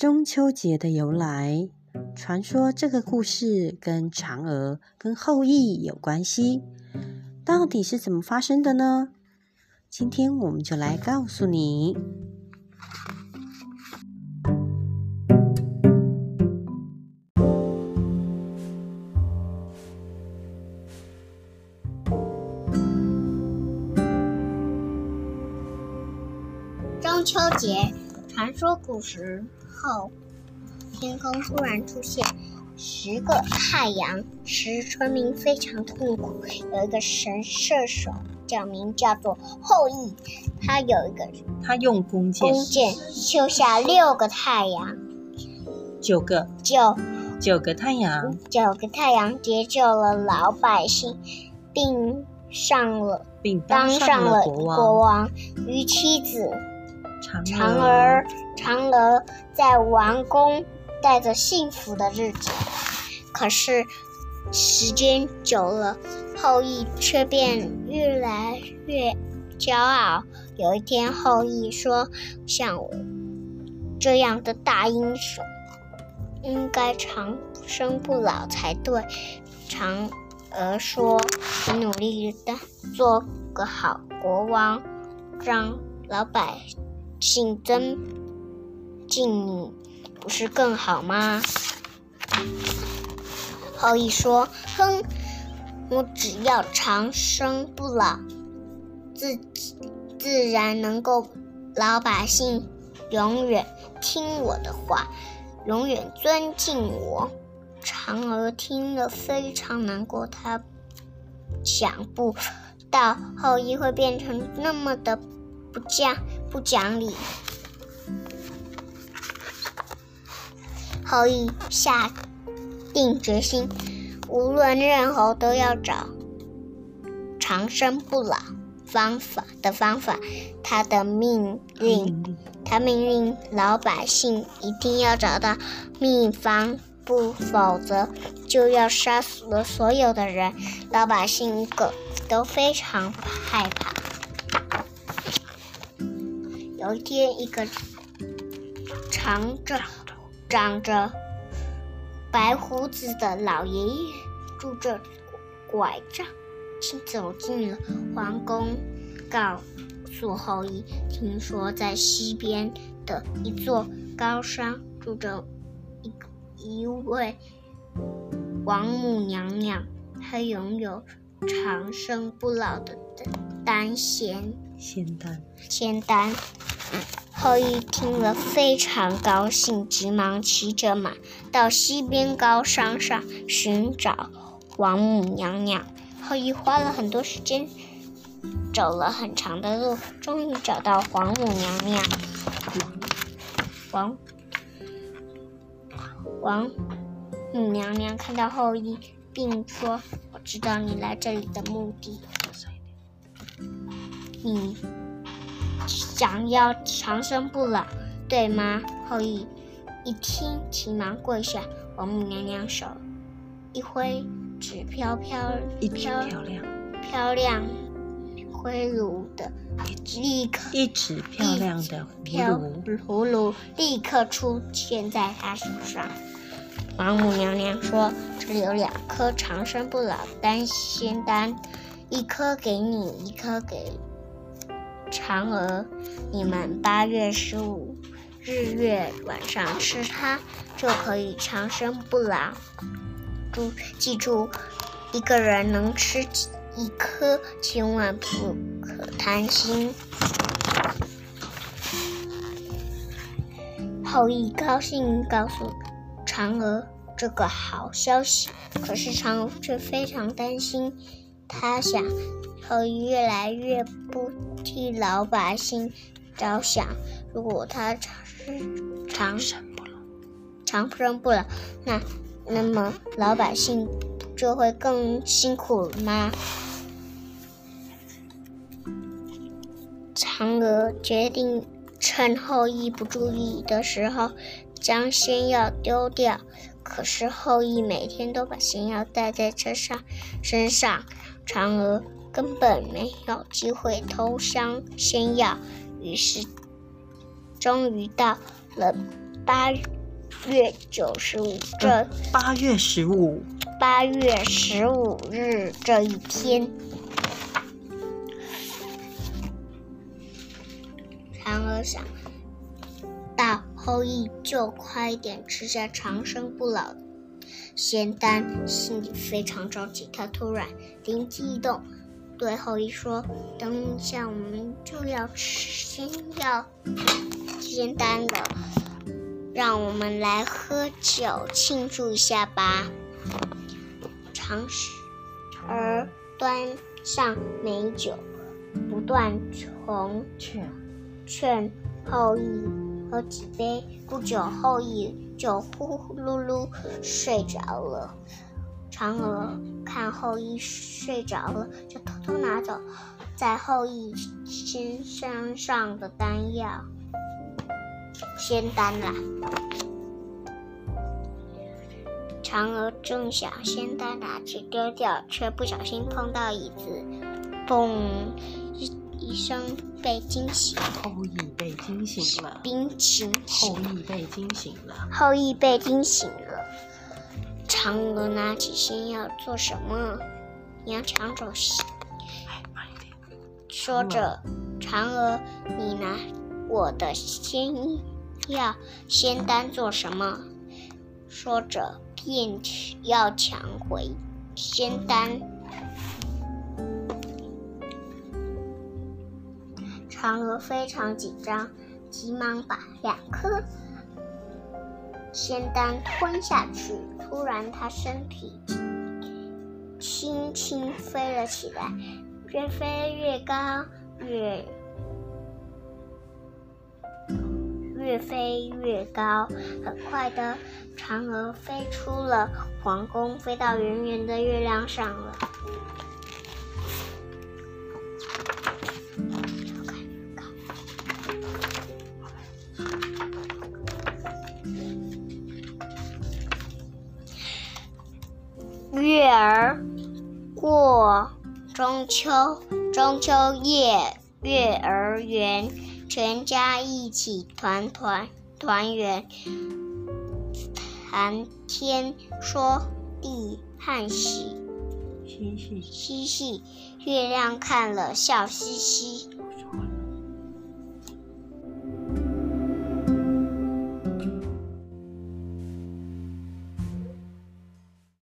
中秋节的由来。传说这个故事跟嫦娥跟后羿有关系，到底是怎么发生的呢？今天我们就来告诉你。中秋节传说古时候，天空突然出现十个太阳，使村民非常痛苦。有一个神射手，叫名叫做后羿，他有一个他用弓箭，弓箭射下六个太阳，九个，九九个太阳，九个太阳解救了老百姓，并上了并当上了国国王与妻子。嫦嫦娥，嫦娥在王宫带着幸福的日子。可是时间久了，后羿却变越来越骄傲。有一天，后羿说：“像我这样的大英雄，应该长生不老才对。”嫦娥说：“你努力的做个好国王，让老百。”姓曾，敬你不是更好吗？后羿说：“哼，我只要长生不老，自己自然能够老百姓永远听我的话，永远尊敬我。”嫦娥听了非常难过，她想不到后羿会变成那么的。不讲不讲理，后羿下定决心，无论任何都要找长生不老方法的方法。他的命令，他命令老百姓一定要找到秘方，不否则就要杀死了所有的人。老百姓一个都非常害怕。有一天，一个长着、长着白胡子的老爷爷，拄着拐杖，走进了皇宫，告诉后羿：“听说在西边的一座高山，住着一一位王母娘娘，她拥有长生不老的丹仙。”仙丹，仙丹。后羿听了非常高兴，急忙骑着马到西边高山上寻找王母娘娘。后羿花了很多时间，走了很长的路，终于找到王母娘娘。王王母娘娘看到后羿，并说：“我知道你来这里的目的。”你想要长生不老，对吗？后羿一听，急忙跪下。王母娘娘手一挥，纸飘飘，一飘漂亮，漂亮灰炉的，立刻一纸漂亮的葫芦，葫芦立刻出现在他手上。王母娘娘说：“这里有两颗长生不老丹仙丹，一颗给你，一颗给。”嫦娥，你们八月十五日月晚上吃它，就可以长生不老。注记住，一个人能吃一颗，千万不可贪心。后羿高兴告诉嫦娥这个好消息，可是嫦娥却非常担心，他想。后羿越来越不替老百姓着想。如果他长长生不老，长生不老，那那么老百姓就会更辛苦吗？嫦娥决定趁后羿不注意的时候将仙药丢掉。可是后羿每天都把仙药带在车上身上，嫦娥。根本没有机会偷香仙药，于是终于到了八月九十五这八月十五，八月十五日这一天，嫦娥想到后羿就快点吃下长生不老仙丹，心里非常着急。他突然灵机一动，对后羿说：“等一下，我们就要吃仙药仙丹了。”让我们来喝酒庆祝一下吧。常儿端上美酒，不断从劝劝后羿喝几杯。不久，后羿就呼呼噜噜睡着了。嫦娥看后羿睡着了，就偷偷拿走在后羿身身上的丹药。仙丹啦！嫦娥正想仙丹拿去丢掉，却不小心碰到椅子，嘣一一声被惊醒。后羿被惊醒了，冰醒后羿被惊醒了。后羿被惊醒了。嫦娥拿起仙药做什么？你要抢走仙？说着，嫦娥，你拿我的仙药仙丹做什么？说着，便要抢回仙丹。嫦娥非常紧张，急忙把两颗仙丹吞下去。突然，她身体轻轻飞了起来，越飞越高，越越飞越高。很快的，嫦娥飞出了皇宫，飞到圆圆的月亮上了。月儿过中秋，中秋夜，月儿圆，全家一起团团团圆，谈天说地叹息嬉戏嬉戏，月亮看了笑嘻嘻。